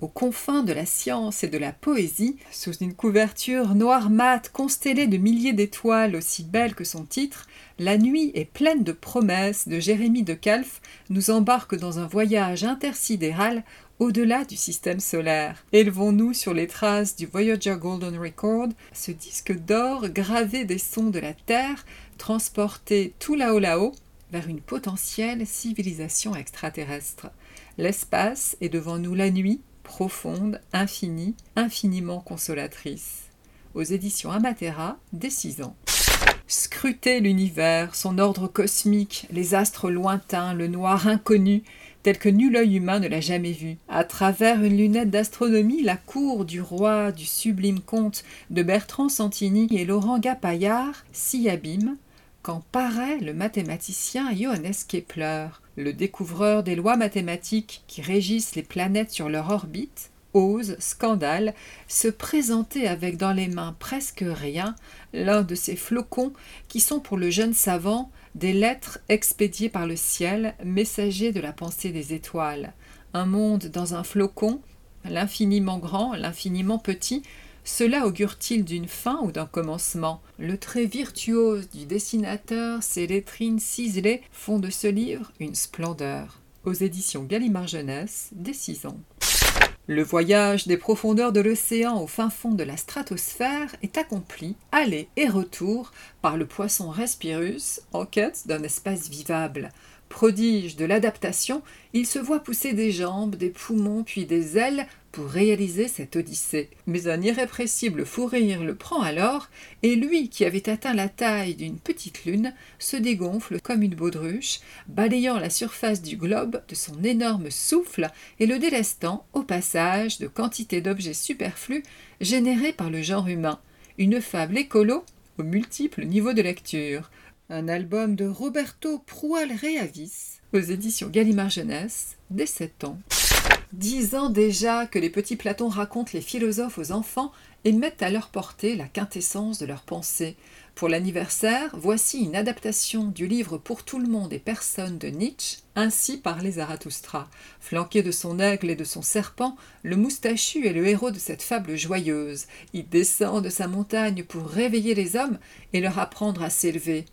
Aux confins de la science et de la poésie, sous une couverture noire mate constellée de milliers d'étoiles aussi belles que son titre, La nuit est pleine de promesses de Jérémie de Calf nous embarque dans un voyage intersidéral au-delà du système solaire. Élevons-nous sur les traces du Voyager Golden Record, ce disque d'or gravé des sons de la Terre, transporté tout là-haut là-haut vers une potentielle civilisation extraterrestre. L'espace est devant nous la nuit, profonde, infinie, infiniment consolatrice. Aux éditions Amatera, dès 6 ans. Scrutez l'univers, son ordre cosmique, les astres lointains, le noir inconnu, tel que nul œil humain ne l'a jamais vu. À travers une lunette d'astronomie, la cour du roi du sublime comte de Bertrand Santini et Laurent Gapaillard s'y abîme quand paraît le mathématicien Johannes Kepler, le découvreur des lois mathématiques qui régissent les planètes sur leur orbite, ose, scandale, se présenter avec dans les mains presque rien l'un de ces flocons qui sont pour le jeune savant des lettres expédiées par le ciel, messagers de la pensée des étoiles. Un monde dans un flocon, l'infiniment grand, l'infiniment petit, cela augure-t-il d'une fin ou d'un commencement? Le trait virtuose du dessinateur, ses lettrines ciselées font de ce livre une splendeur. Aux éditions Gallimard Jeunesse, dès 6 ans. Le voyage des profondeurs de l'océan au fin fond de la stratosphère est accompli, aller et retour, par le poisson Respirus en quête d'un espace vivable. Prodige de l'adaptation, il se voit pousser des jambes, des poumons puis des ailes pour réaliser cette odyssée. Mais un irrépressible fou rire le prend alors, et lui, qui avait atteint la taille d'une petite lune, se dégonfle comme une baudruche, balayant la surface du globe de son énorme souffle et le délestant, au passage, de quantité d'objets superflus générés par le genre humain. Une fable écolo aux multiples niveaux de lecture. Un album de Roberto Proual Reavis aux éditions Gallimard Jeunesse, dès 7 ans. Dix ans déjà que les petits Platons racontent les philosophes aux enfants et mettent à leur portée la quintessence de leurs pensées. Pour l'anniversaire, voici une adaptation du livre Pour tout le monde et personne de Nietzsche, Ainsi parlait Zarathustra. Flanqué de son aigle et de son serpent, le moustachu est le héros de cette fable joyeuse. Il descend de sa montagne pour réveiller les hommes et leur apprendre à s'élever.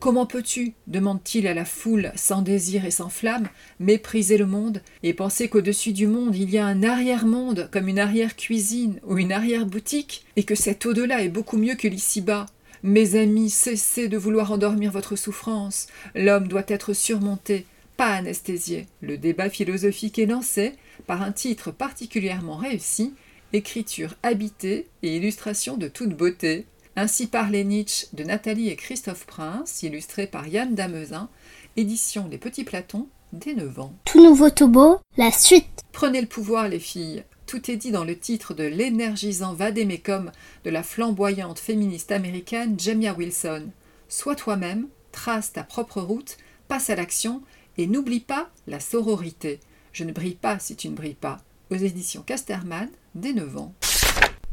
Comment peux-tu, demande-t-il à la foule, sans désir et sans flamme, mépriser le monde et penser qu'au-dessus du monde il y a un arrière-monde comme une arrière-cuisine ou une arrière-boutique et que cet au-delà est beaucoup mieux que l'ici-bas? Mes amis, cessez de vouloir endormir votre souffrance. L'homme doit être surmonté, pas anesthésié. Le débat philosophique est lancé par un titre particulièrement réussi Écriture habitée et illustration de toute beauté, ainsi parlait Nietzsche de Nathalie et Christophe Prince, illustré par Yann Damezin, édition Les Petits Platons, dès 9 ans. Tout nouveau Tobo, la suite. Prenez le pouvoir, les filles. Tout est dit dans le titre de l'énergisant vadémécum de la flamboyante féministe américaine Jamia Wilson. Sois toi-même, trace ta propre route, passe à l'action et n'oublie pas la sororité. Je ne brille pas si tu ne brilles pas. Aux éditions Casterman, dès 9 ans.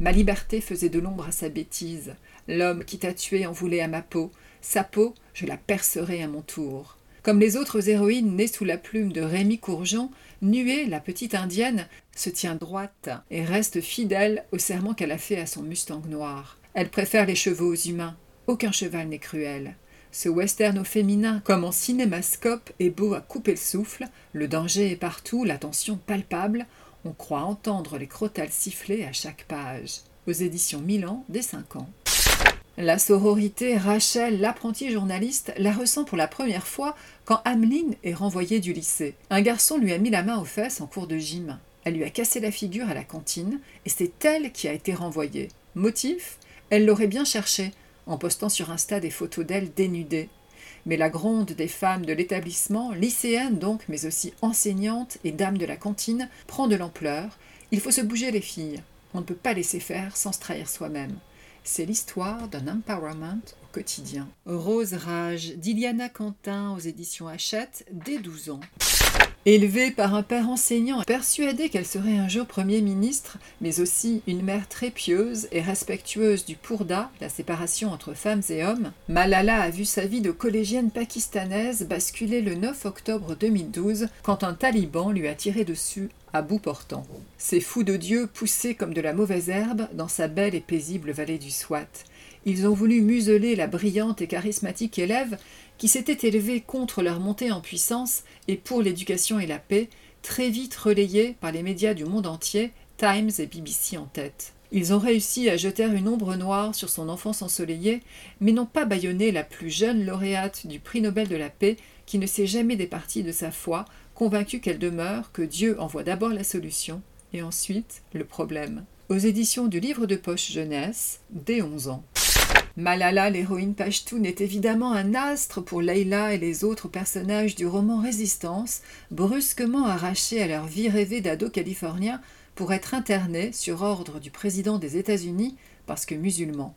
Ma liberté faisait de l'ombre à sa bêtise. L'homme qui t'a tué en voulait à ma peau. Sa peau, je la percerai à mon tour. Comme les autres héroïnes nées sous la plume de Rémi Courgeon, Nuée, la petite indienne, se tient droite et reste fidèle au serment qu'elle a fait à son mustang noir. Elle préfère les chevaux aux humains. Aucun cheval n'est cruel. Ce western au féminin, comme en cinémascope, est beau à couper le souffle, le danger est partout, la tension palpable, on croit entendre les crotales siffler à chaque page. Aux éditions Milan, dès 5 ans. La sororité, Rachel, l'apprenti journaliste, la ressent pour la première fois quand Ameline est renvoyée du lycée. Un garçon lui a mis la main aux fesses en cours de gym. Elle lui a cassé la figure à la cantine et c'est elle qui a été renvoyée. Motif? Elle l'aurait bien cherché en postant sur Insta des photos d'elle dénudée mais la gronde des femmes de l'établissement, lycéennes donc, mais aussi enseignantes et dames de la cantine, prend de l'ampleur. Il faut se bouger les filles. On ne peut pas laisser faire sans se trahir soi-même. C'est l'histoire d'un empowerment au quotidien. Rose Rage d'Iliana Quentin aux éditions Hachette dès 12 ans. Élevée par un père enseignant, persuadée qu'elle serait un jour Premier ministre, mais aussi une mère très pieuse et respectueuse du pourda, la séparation entre femmes et hommes, Malala a vu sa vie de collégienne pakistanaise basculer le 9 octobre 2012 quand un taliban lui a tiré dessus à bout portant. Ces fous de Dieu poussaient comme de la mauvaise herbe dans sa belle et paisible vallée du Swat. Ils ont voulu museler la brillante et charismatique élève qui s'était élevée contre leur montée en puissance et pour l'éducation et la paix, très vite relayée par les médias du monde entier, Times et BBC en tête. Ils ont réussi à jeter une ombre noire sur son enfance ensoleillée, mais n'ont pas bâillonné la plus jeune lauréate du prix Nobel de la paix qui ne s'est jamais départie de sa foi, convaincue qu'elle demeure, que Dieu envoie d'abord la solution et ensuite le problème. Aux éditions du livre de poche jeunesse, dès 11 ans. Malala, l'héroïne Pashtoun, est évidemment un astre pour Leila et les autres personnages du roman Résistance, brusquement arrachés à leur vie rêvée d'ado californien pour être internés sur ordre du président des États-Unis parce que musulmans.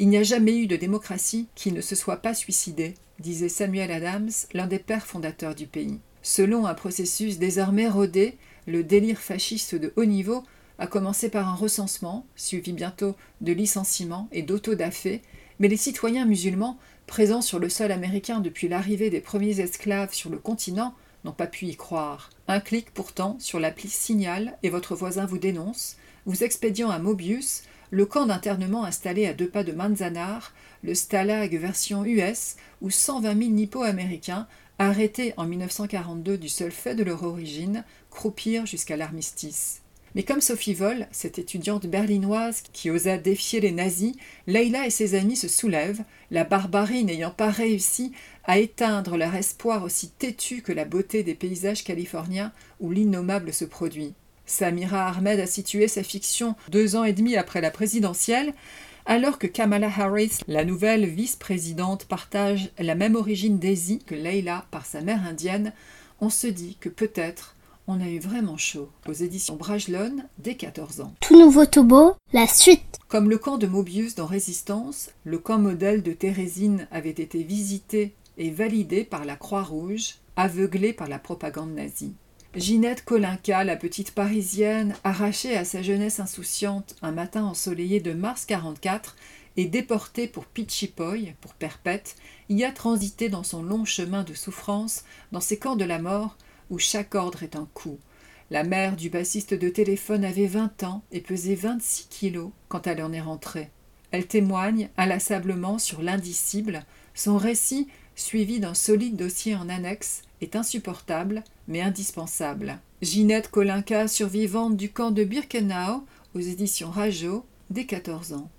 Il n'y a jamais eu de démocratie qui ne se soit pas suicidée, disait Samuel Adams, l'un des pères fondateurs du pays. Selon un processus désormais rodé, le délire fasciste de haut niveau a commencé par un recensement, suivi bientôt de licenciements et d'autodafés, mais les citoyens musulmans, présents sur le sol américain depuis l'arrivée des premiers esclaves sur le continent, n'ont pas pu y croire. Un clic pourtant sur l'appli Signal et votre voisin vous dénonce, vous expédiant à Mobius, le camp d'internement installé à deux pas de Manzanar, le Stalag version US, où 120 000 nippo-américains, arrêtés en 1942 du seul fait de leur origine, croupirent jusqu'à l'armistice. Mais comme Sophie Voll, cette étudiante berlinoise qui osa défier les nazis, Leila et ses amis se soulèvent, la barbarie n'ayant pas réussi à éteindre leur espoir aussi têtu que la beauté des paysages californiens où l'innommable se produit. Samira Ahmed a situé sa fiction deux ans et demi après la présidentielle, alors que Kamala Harris, la nouvelle vice-présidente, partage la même origine d'Asie que Leila par sa mère indienne, on se dit que peut-être on a eu vraiment chaud aux éditions Brajlon dès 14 ans. Tout nouveau Tobo, la suite. Comme le camp de Mobius dans Résistance, le camp modèle de Thérésine avait été visité et validé par la Croix-Rouge, aveuglée par la propagande nazie. Ginette Kolinka, la petite parisienne, arrachée à sa jeunesse insouciante un matin ensoleillé de mars 44 et déportée pour Pichipoy, pour perpète, y a transité dans son long chemin de souffrance, dans ces camps de la mort, où chaque ordre est un coup. La mère du bassiste de téléphone avait vingt ans et pesait vingt-six kilos quand elle en est rentrée. Elle témoigne inlassablement sur l'indicible. Son récit, suivi d'un solide dossier en annexe, est insupportable mais indispensable. Ginette Kolinka, survivante du camp de Birkenau, aux éditions Rajo, dès 14 ans.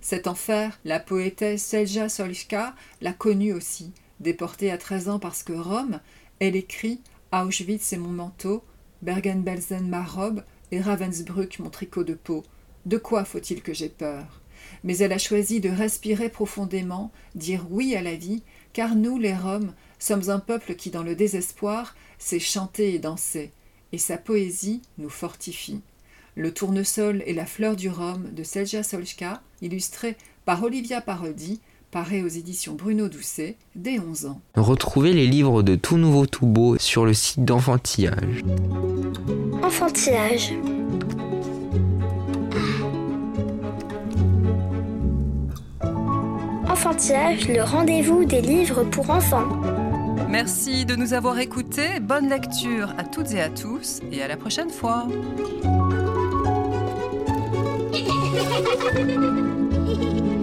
Cet enfer, la poétesse Selja Solska l'a connue aussi. Déportée à 13 ans parce que Rome, elle écrit Auschwitz c'est mon manteau, Bergen-Belsen ma robe et Ravensbrück mon tricot de peau. De quoi faut-il que j'aie peur? Mais elle a choisi de respirer profondément, dire oui à la vie, car nous, les Roms, sommes un peuple qui, dans le désespoir, sait chanter et danser, et sa poésie nous fortifie. Le tournesol et la fleur du Rhum de Selja Solska, illustré par Olivia Parodi, paraît aux éditions Bruno Doucet dès 11 ans. Retrouvez les livres de Tout Nouveau Tout Beau sur le site d'Enfantillage. Enfantillage. Enfantillage, le rendez-vous des livres pour enfants. Merci de nous avoir écoutés. Bonne lecture à toutes et à tous et à la prochaine fois.